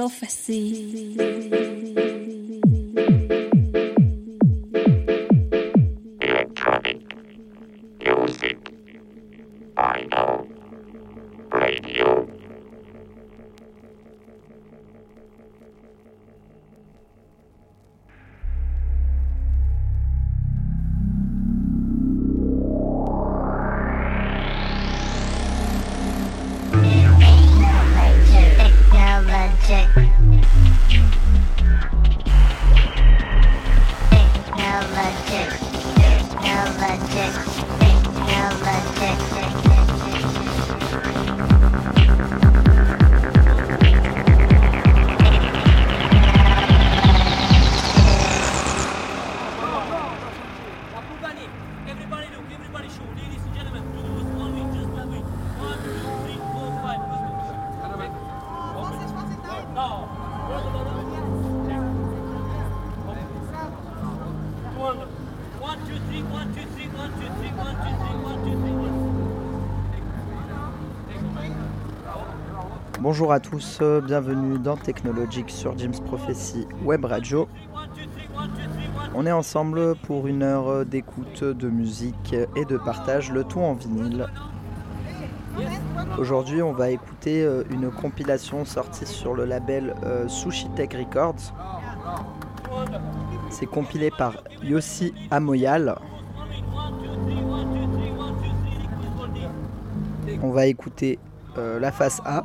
prophecy. Bonjour à tous, euh, bienvenue dans Technologique sur James Prophecy Web Radio. On est ensemble pour une heure euh, d'écoute, de musique et de partage, le tout en vinyle. Aujourd'hui, on va écouter euh, une compilation sortie sur le label Sushi Tech Records. C'est compilé par Yossi Amoyal. On va écouter la face A,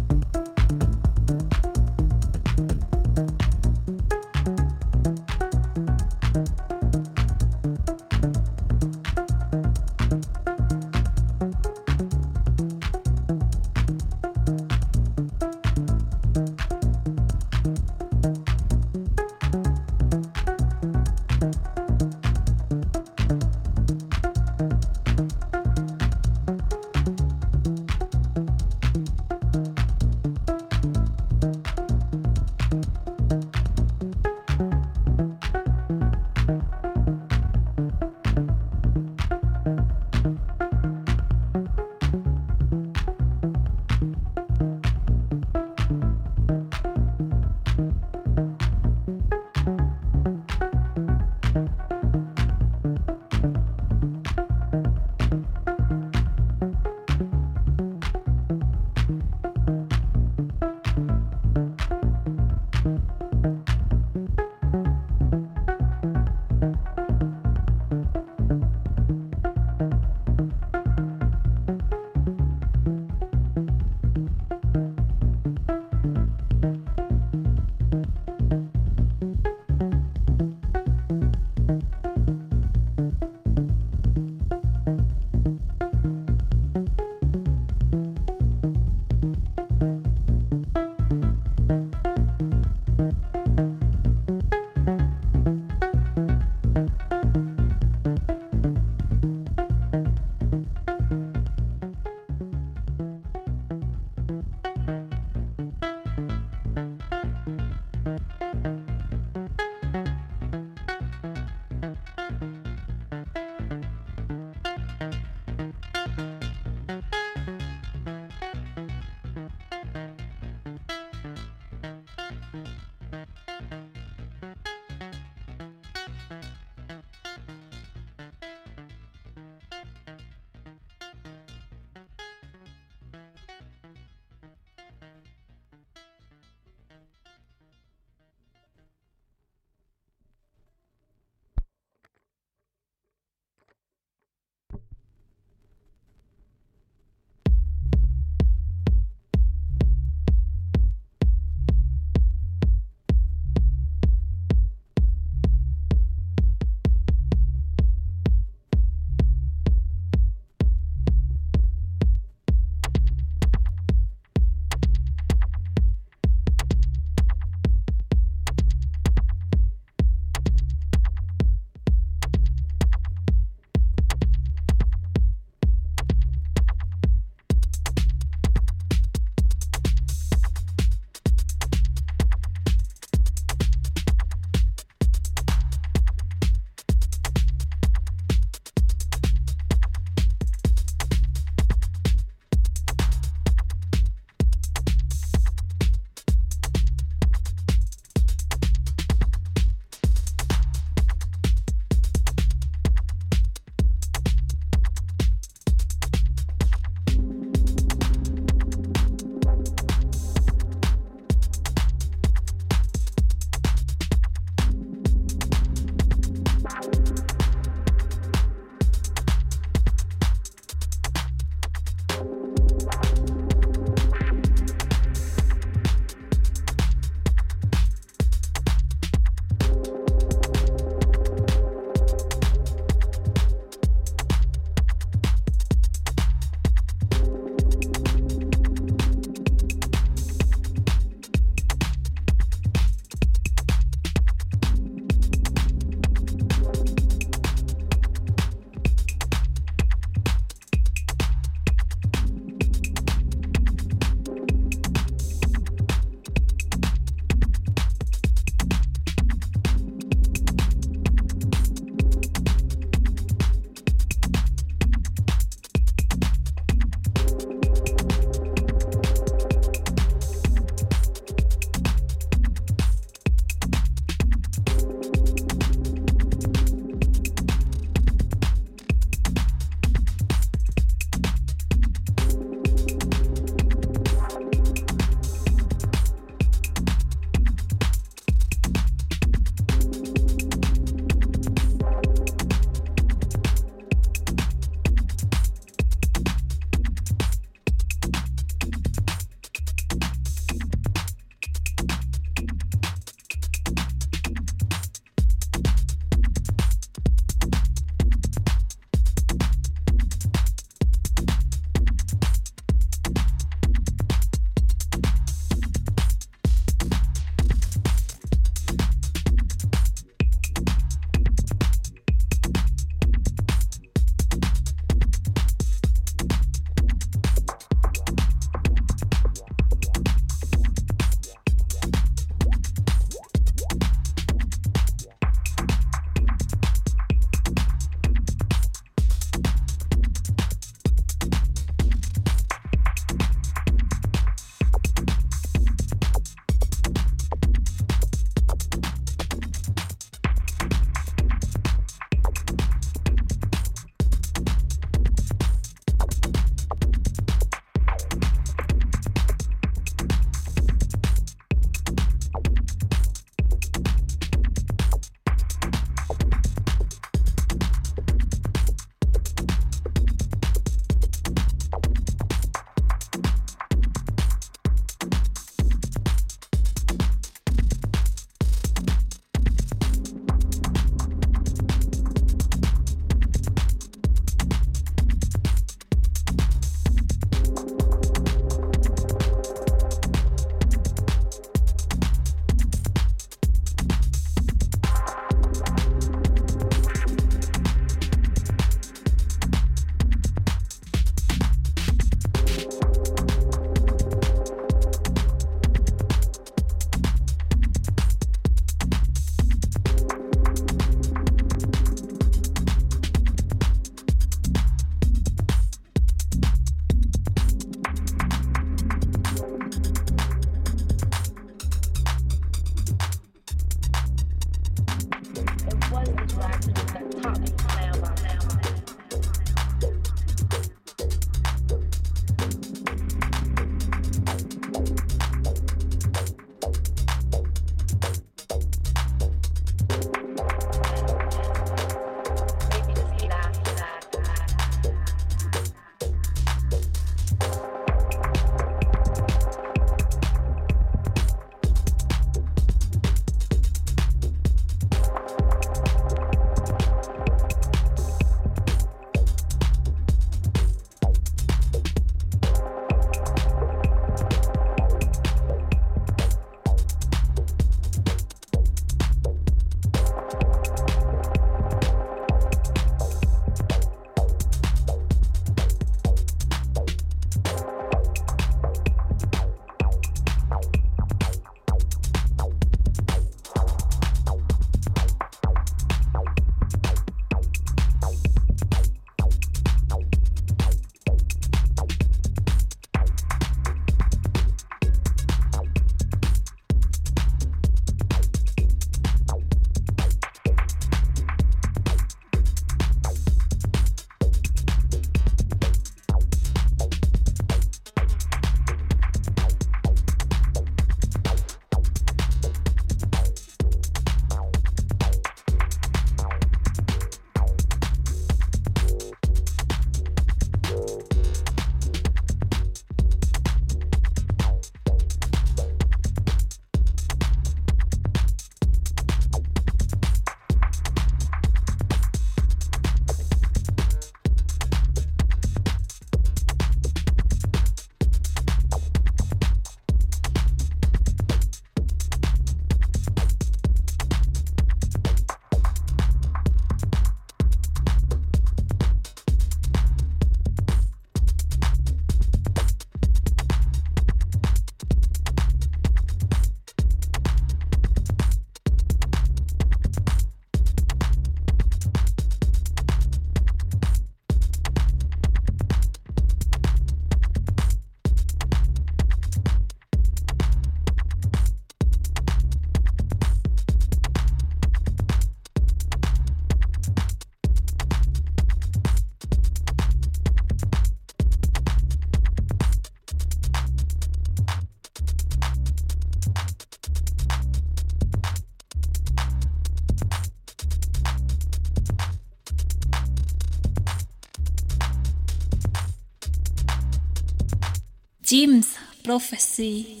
Jim's prophecy.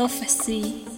Prophecy.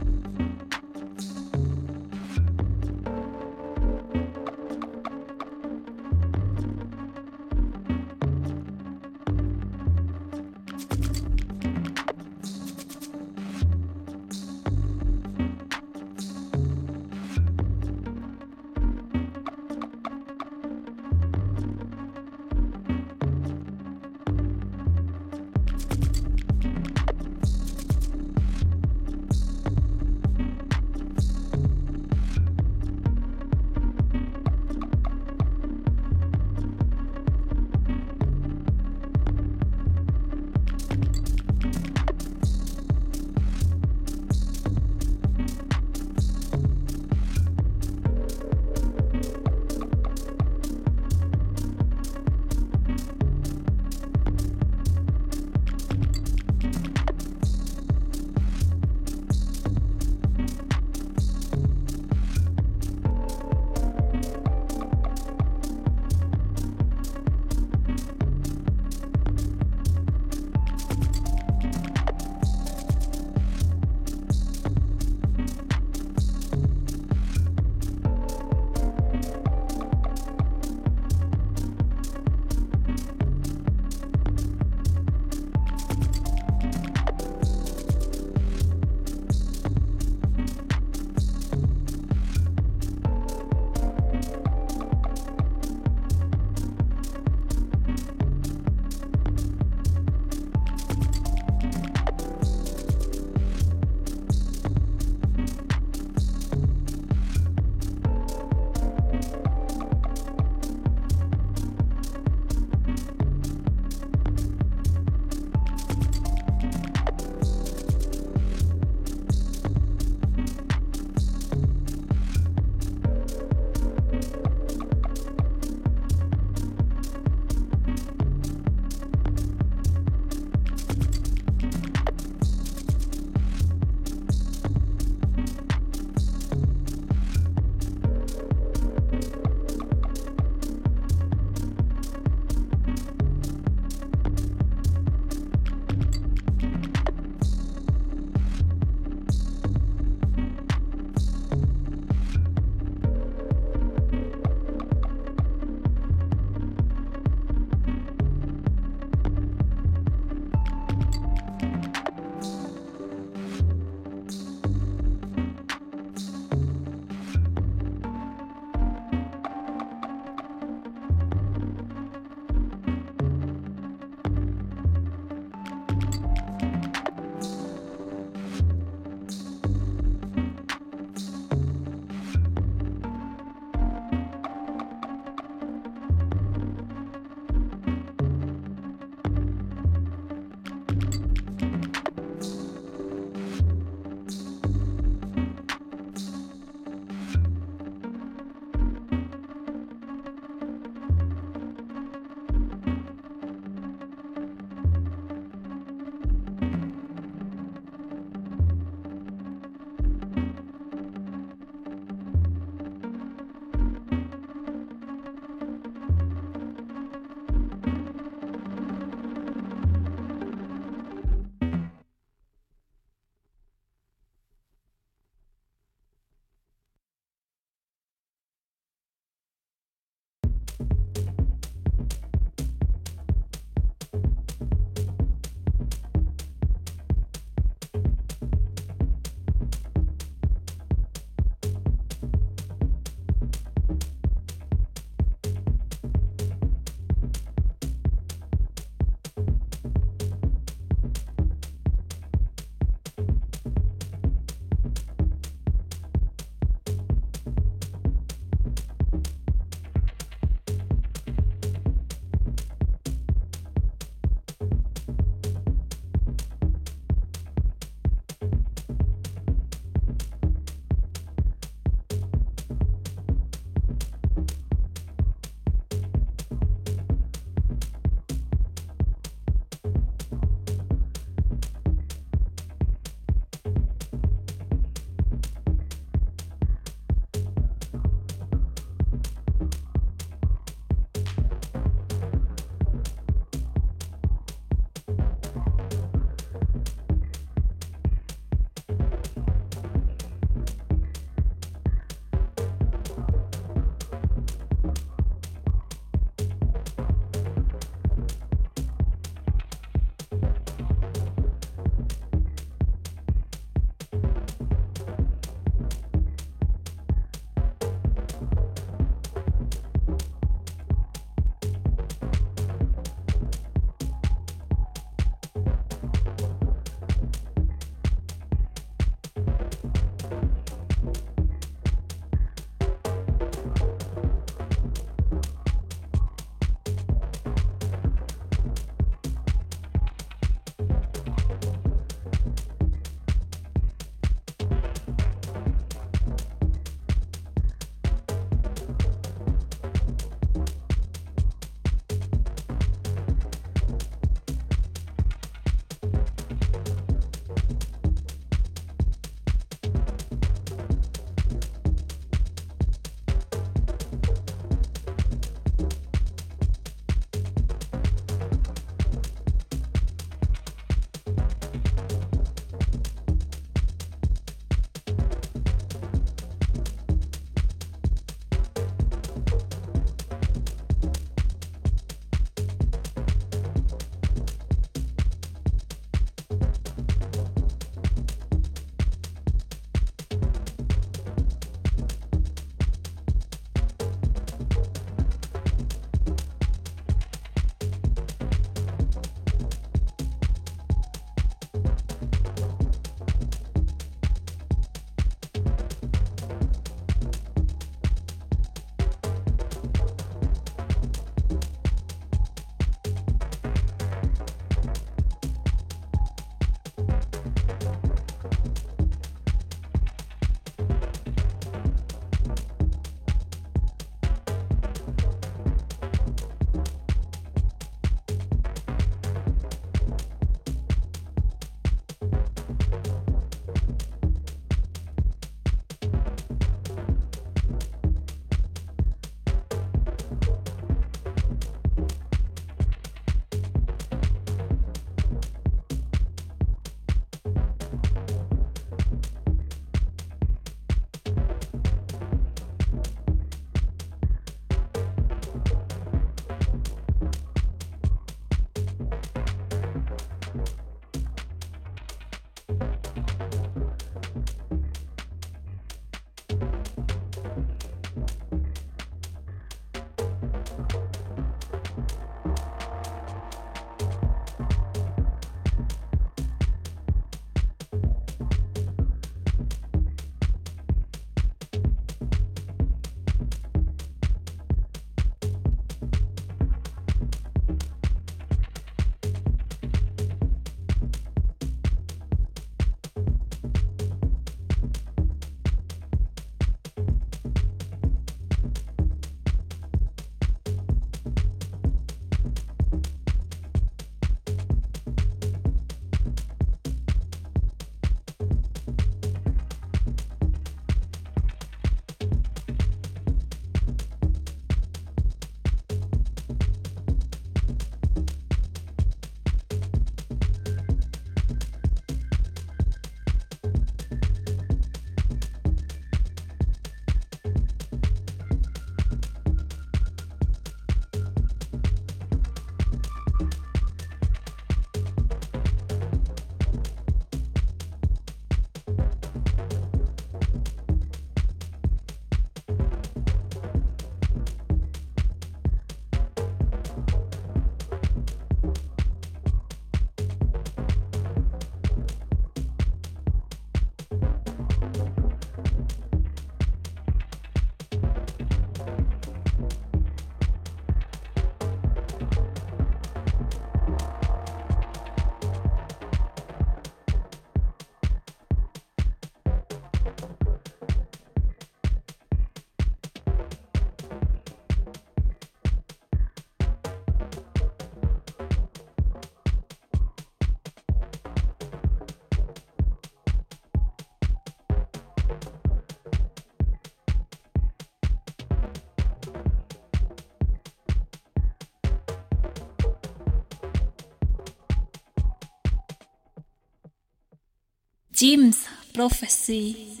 Jim's prophecy.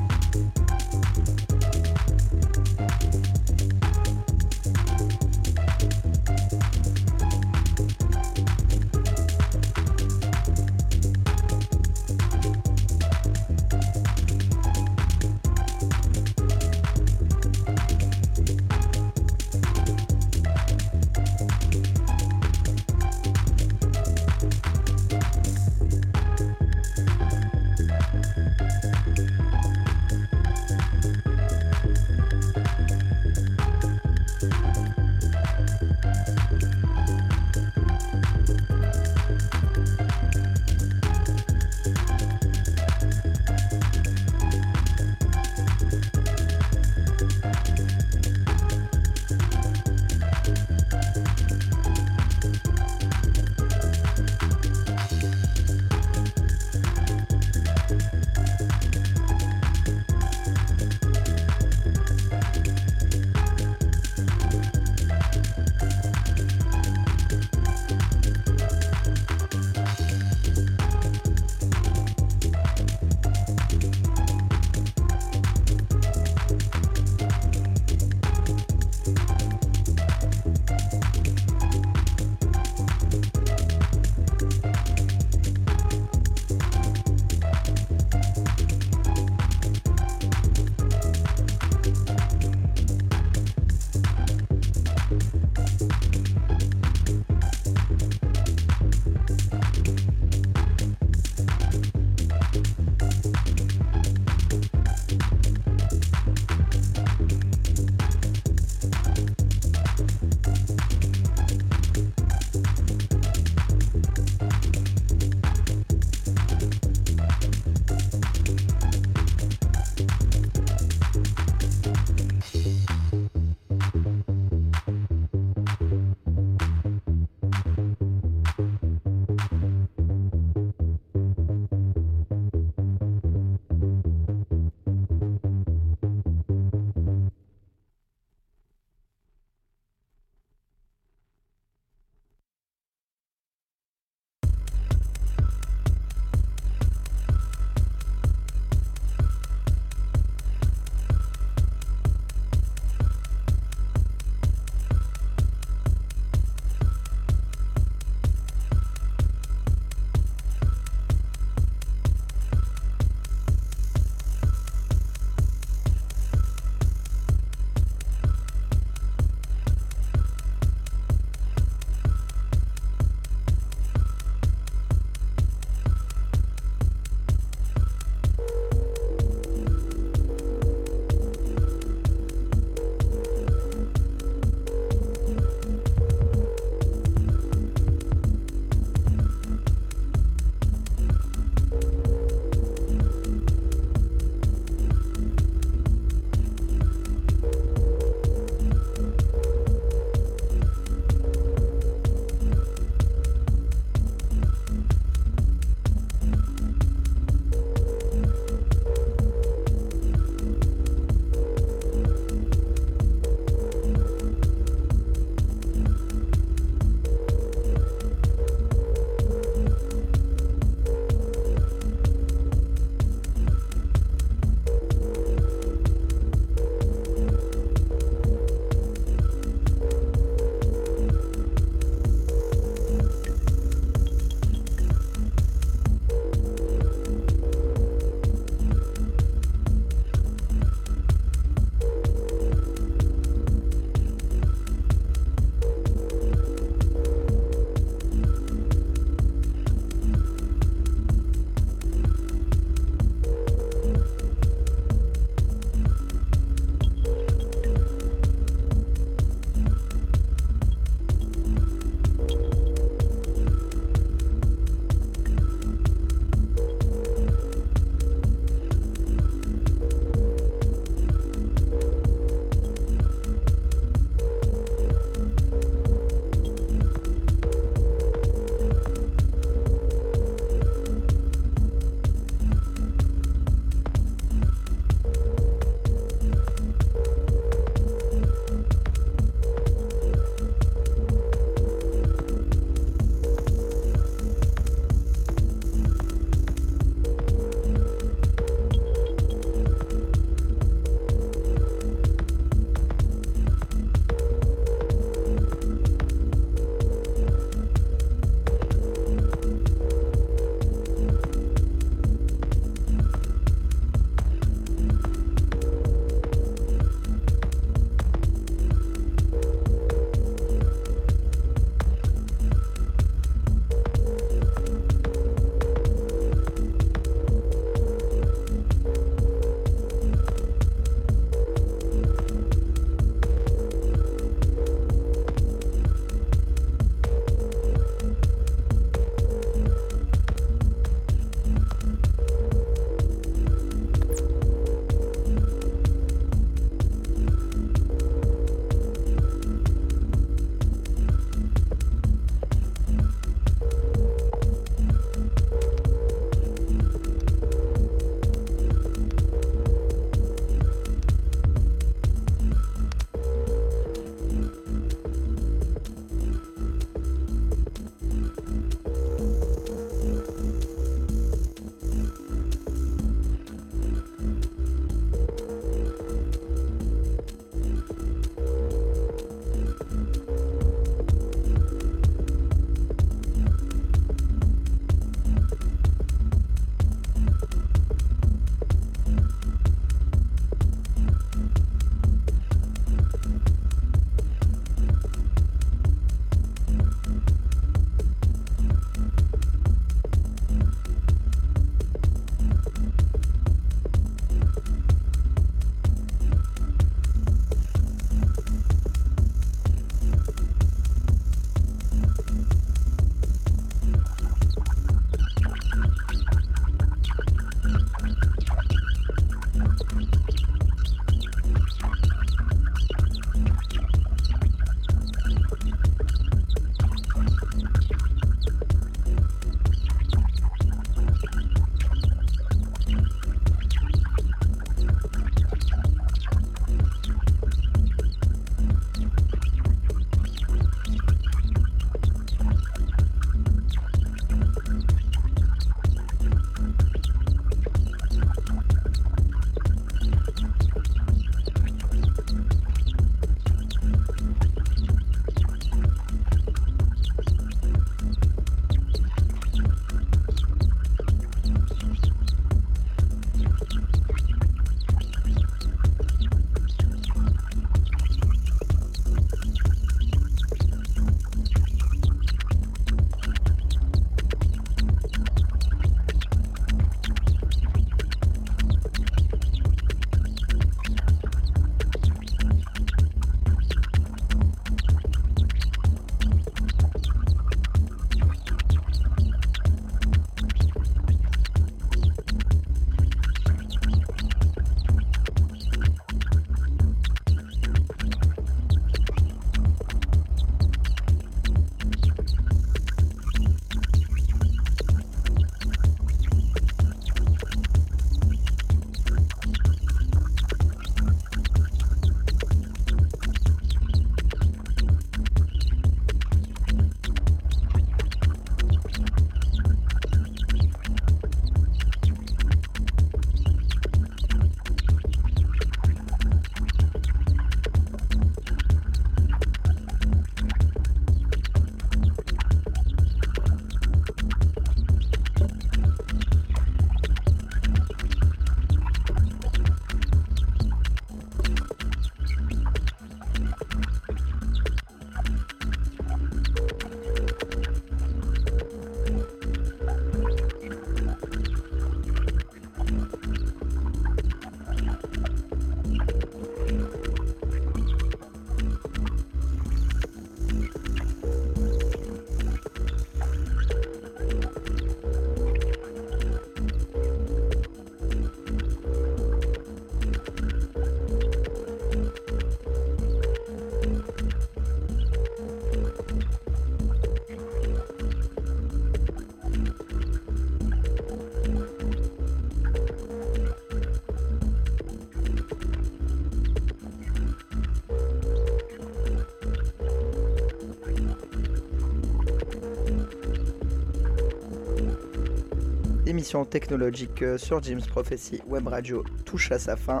Technologique euh, sur James Prophecy Web Radio touche à sa fin.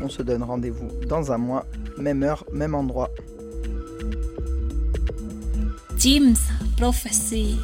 On se donne rendez-vous dans un mois, même heure, même endroit. Jim's Prophecy.